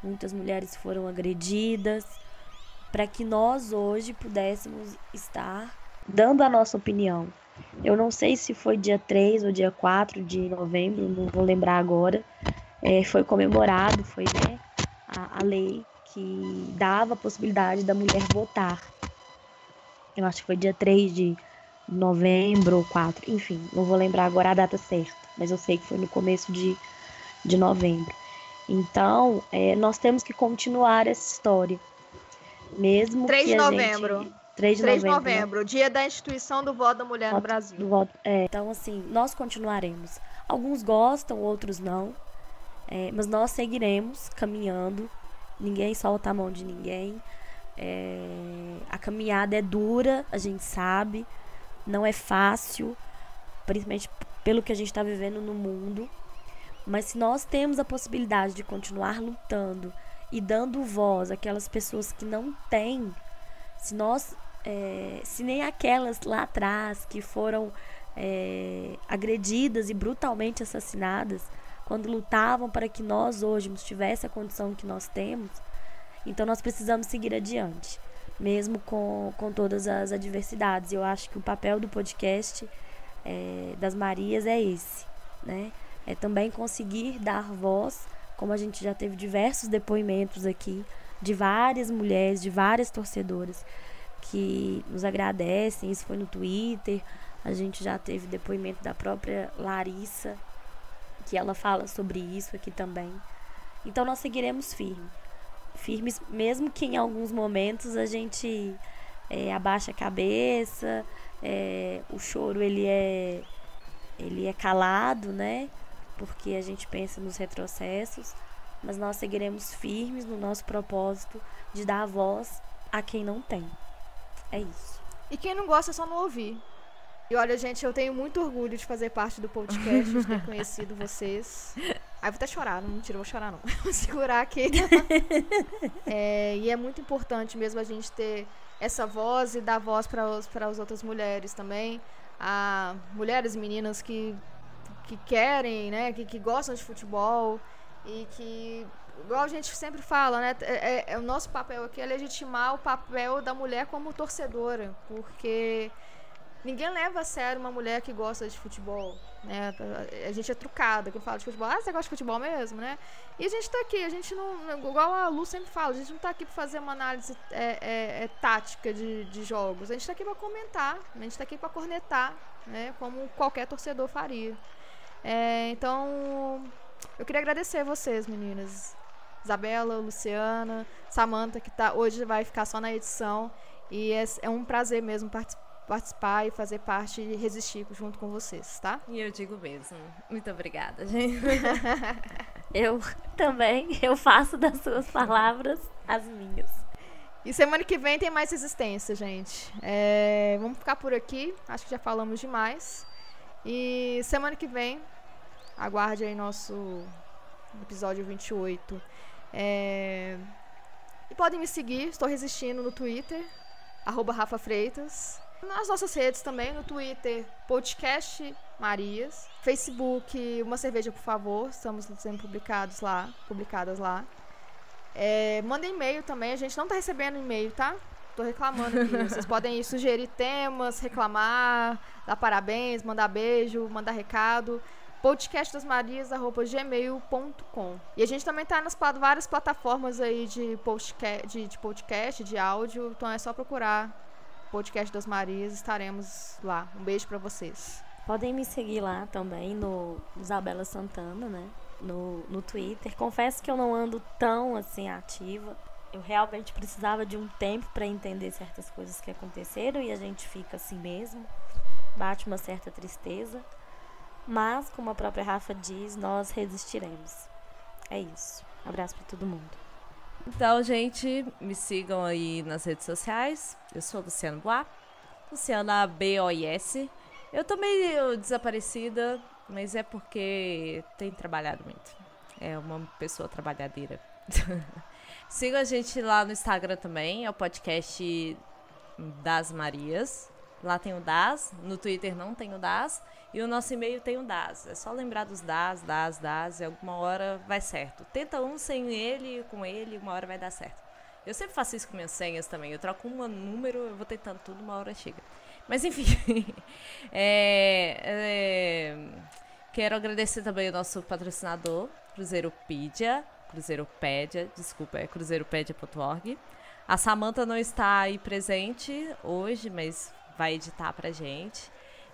muitas mulheres foram agredidas, para que nós hoje pudéssemos estar dando a nossa opinião. Eu não sei se foi dia 3 ou dia 4 de novembro, não vou lembrar agora. É, foi comemorado, foi né, a, a lei que dava a possibilidade da mulher votar. Eu acho que foi dia 3 de novembro ou 4, enfim, não vou lembrar agora a data certa, mas eu sei que foi no começo de, de novembro. Então, é, nós temos que continuar essa história. Mesmo 3 que de novembro. Gente, 3 de 3 novembro, de novembro, né? dia da instituição do voto da mulher no Voto- Brasil. do voto- é. Então, assim, nós continuaremos. Alguns gostam, outros não. É, mas nós seguiremos caminhando. Ninguém solta a mão de ninguém. É, a caminhada é dura, a gente sabe. Não é fácil, principalmente pelo que a gente está vivendo no mundo. Mas se nós temos a possibilidade de continuar lutando e dando voz àquelas pessoas que não têm, se nós, é, se nem aquelas lá atrás que foram é, agredidas e brutalmente assassinadas, quando lutavam para que nós hoje tivesse a condição que nós temos, então nós precisamos seguir adiante, mesmo com, com todas as adversidades. Eu acho que o papel do podcast é, das Marias é esse, né? É também conseguir dar voz, como a gente já teve diversos depoimentos aqui, de várias mulheres, de várias torcedoras que nos agradecem. Isso foi no Twitter. A gente já teve depoimento da própria Larissa, que ela fala sobre isso aqui também. Então nós seguiremos firme. Firmes, mesmo que em alguns momentos a gente é, abaixa a cabeça, é, o choro ele é, ele é calado, né? Porque a gente pensa nos retrocessos, mas nós seguiremos firmes no nosso propósito de dar voz a quem não tem. É isso. E quem não gosta é só não ouvir. E olha, gente, eu tenho muito orgulho de fazer parte do podcast, de ter conhecido vocês. Aí vou até chorar, não mentira, vou chorar não. Vou segurar aqui. É, e é muito importante mesmo a gente ter essa voz e dar voz para as outras mulheres também. A mulheres e meninas que, que querem, né, que, que gostam de futebol e que, igual a gente sempre fala, né, é, é- é o nosso papel aqui é legitimar o papel da mulher como torcedora, porque ninguém leva a sério uma mulher que gosta de futebol, né? A gente é trucada, que eu falo de futebol. Ah, você gosta de futebol mesmo, né? E a gente tá aqui, a gente não. Igual a Lu sempre fala, a gente não tá aqui pra fazer uma análise é, é, é, tática de, de jogos. A gente tá aqui pra comentar, a gente tá aqui pra cornetar, né? Como qualquer torcedor faria. É, então, eu queria agradecer vocês, meninas. Isabela, Luciana, Samantha, que tá, hoje vai ficar só na edição. E é, é um prazer mesmo partic- participar e fazer parte e resistir junto com vocês, tá? E eu digo mesmo. Muito obrigada, gente. Eu também, eu faço das suas palavras as minhas. E semana que vem tem mais resistência, gente. É, vamos ficar por aqui. Acho que já falamos demais. E semana que vem, aguarde aí nosso episódio 28. É, e podem me seguir, estou resistindo no Twitter, arroba Rafa Freitas. Nas nossas redes também, no Twitter, podcast Marias. Facebook, uma cerveja, por favor. Estamos sendo publicados lá, publicadas lá. É, manda e-mail também, a gente não tá recebendo e-mail, tá? Tô reclamando aqui. Vocês podem sugerir temas, reclamar, dar parabéns, mandar beijo, mandar recado. podcastdasmarias.gmail.com E a gente também tá nas várias plataformas aí de, postca- de, de podcast, de áudio. Então é só procurar Podcast das Marias, estaremos lá. Um beijo pra vocês. Podem me seguir lá também no Isabela Santana, né? No, no Twitter. Confesso que eu não ando tão assim ativa. Eu realmente precisava de um tempo para entender certas coisas que aconteceram e a gente fica assim mesmo. Bate uma certa tristeza. Mas, como a própria Rafa diz, nós resistiremos. É isso. Abraço para todo mundo. Então, gente, me sigam aí nas redes sociais. Eu sou Luciano Boa. Luciana B-O-I-S. Eu tô meio desaparecida, mas é porque tenho trabalhado muito. É uma pessoa trabalhadeira. Sigam a gente lá no Instagram também, é o podcast das Marias. Lá tem o Das, no Twitter não tem o Das. E o nosso e-mail tem o DAS. É só lembrar dos DAS, DAS, DAS, e alguma hora vai certo. Tenta um sem ele, com ele, uma hora vai dar certo. Eu sempre faço isso com minhas senhas também. Eu troco um número, eu vou tentando tudo, uma hora chega. Mas enfim. é, é, quero agradecer também o nosso patrocinador, Cruzeiropedia. Cruzeiropédia, desculpa, é cruzeiropédia.org. A Samanta não está aí presente hoje, mas vai editar pra gente.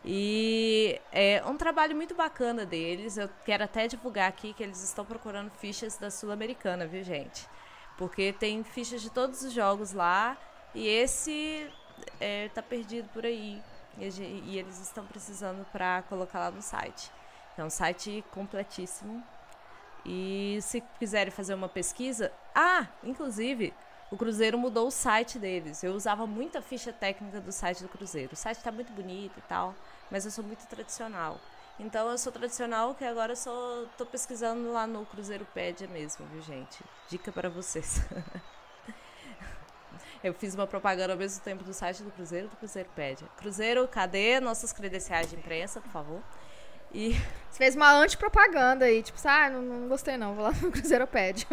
E é um trabalho muito bacana deles. Eu quero até divulgar aqui que eles estão procurando fichas da Sul-Americana, viu, gente? Porque tem fichas de todos os jogos lá. E esse é, tá perdido por aí. E, e eles estão precisando para colocar lá no site. É um site completíssimo. E se quiserem fazer uma pesquisa. Ah, inclusive, o Cruzeiro mudou o site deles. Eu usava muita ficha técnica do site do Cruzeiro. O site tá muito bonito e tal, mas eu sou muito tradicional. Então eu sou tradicional que agora eu só tô pesquisando lá no Cruzeiropédia mesmo, viu, gente? Dica para vocês. Eu fiz uma propaganda ao mesmo tempo do site do Cruzeiro e do Cruzeiropédia. Cruzeiro, cadê nossas credenciais de imprensa, por favor? E Você fez uma antipropaganda aí, tipo, ah, não, não gostei não, vou lá no Cruzeiropédia.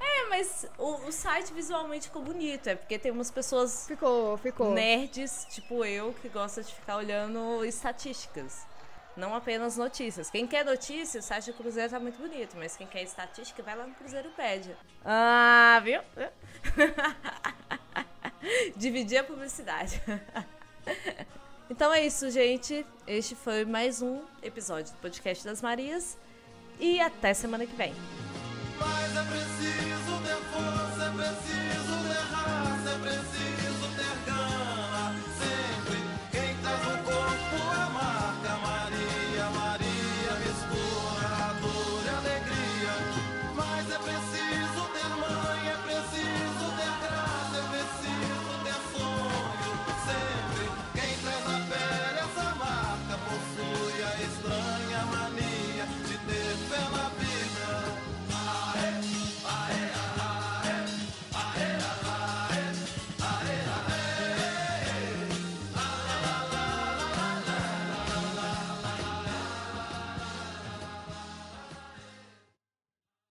É, mas o, o site visualmente ficou bonito. É porque tem umas pessoas ficou, ficou. nerds, tipo eu, que gosta de ficar olhando estatísticas. Não apenas notícias. Quem quer notícias, o site do Cruzeiro tá muito bonito. Mas quem quer estatística, vai lá no Cruzeiropédia. Ah, viu? Dividir a publicidade. Então é isso, gente. Este foi mais um episódio do Podcast das Marias. E até semana que vem.